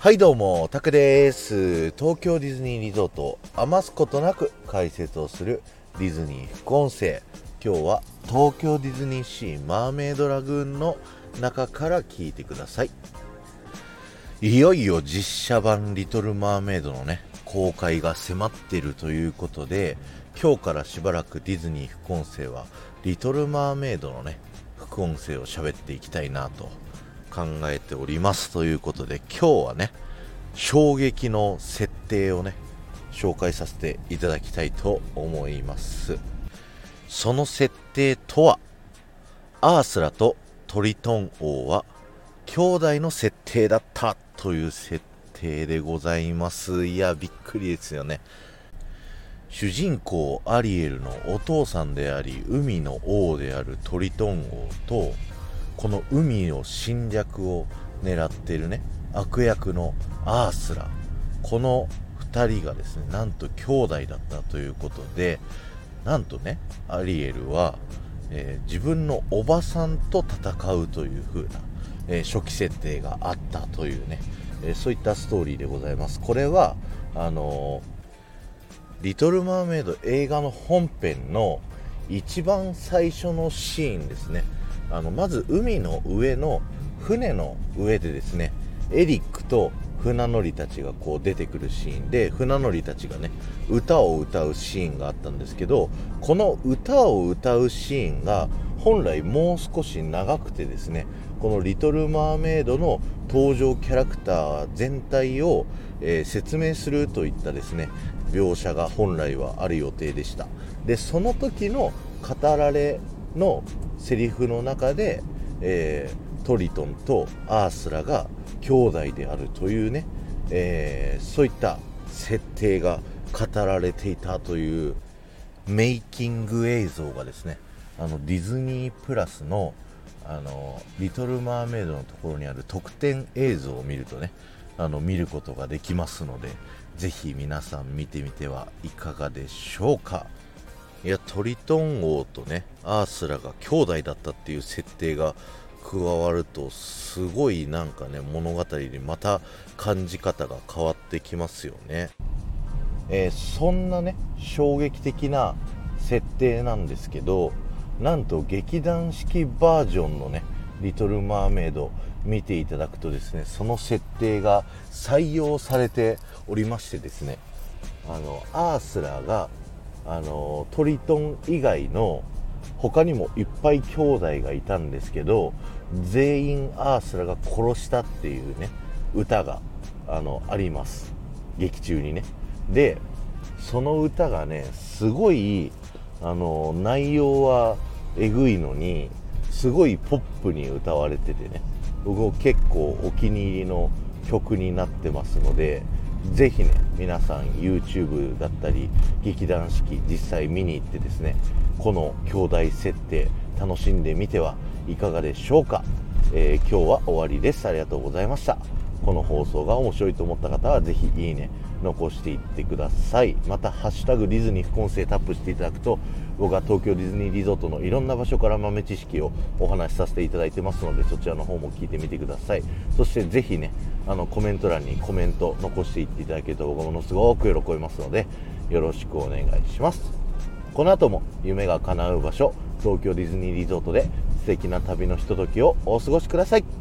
はいどうも、タクです。東京ディズニーリゾートを余すことなく解説をするディズニー副音声。今日は東京ディズニーシーマーメイドラグーンの中から聞いてください。いよいよ実写版リトルマーメイドのね、公開が迫っているということで、今日からしばらくディズニー副音声はリトルマーメイドのね、副音声を喋っていきたいなと考えておりますということで今日はね衝撃の設定をね紹介させていただきたいと思います。その設定とはアースラとトリトン王は兄弟の設定だったという設定でございます。いやびっくりですよね。主人公アリエルのお父さんであり海の王であるトリトン王とこの海の侵略を狙っているね。悪役のアースラこの2人がですねなんと兄弟だったということでなんとねアリエルは、えー、自分のおばさんと戦うという風な、えー、初期設定があったというね、えー、そういったストーリーでございます。これはあのリトル・マーメイド映画の本編の一番最初のシーンですね。あのまず海の上の船の上でですねエリックと船乗りたちがこう出てくるシーンで船乗りたちがね歌を歌うシーンがあったんですけどこの歌を歌うシーンが本来もう少し長くてですねこの「リトル・マーメイド」の登場キャラクター全体を、えー、説明するといったですね描写が本来はある予定でした。でその時の語られのセリフの中で、えー、トリトンとアースラが兄弟であるというね、えー、そういった設定が語られていたというメイキング映像がですねあのディズニープラスのあのリトル・マーメイドのところにある特典映像を見るとねあの見ることができますのでぜひ皆さん見てみてはいかがでしょうか。いやトリトン王とねアースラが兄弟だったっていう設定が加わるとすごいなんかね物語にまた感じ方が変わってきますよね、えー、そんなね衝撃的な設定なんですけどなんと劇団式バージョンのね「リトル・マーメイド」見ていただくとですねその設定が採用されておりましてですねあのアースラがあのトリトン以外の他にもいっぱい兄弟がいたんですけど全員アースラが殺したっていうね歌があのあります。劇中にね。でその歌がねすごいあの内容はえぐいのにすごいポップに歌われててね。僕も結構お気に入りの曲になってますのでぜひね皆さん YouTube だったり劇団四季実際見に行ってですねこの兄弟設定楽しんでみてはいかがでしょうか、えー、今日は終わりです。ありがとうございました。この放送が面白いと思った方はぜひいいね残していってください。また「ハッシュタグディズニー副音声」タップしていただくと僕は東京ディズニーリゾートのいろんな場所から豆知識をお話しさせていただいてますのでそちらの方も聞いてみてください。そしてぜひねあのコメント欄にコメント残していっていただけると僕はものすごく喜びますのでよろしくお願いします。この後も夢が叶う場所東京ディズニーリゾートで素敵な旅のひとときをお過ごしください。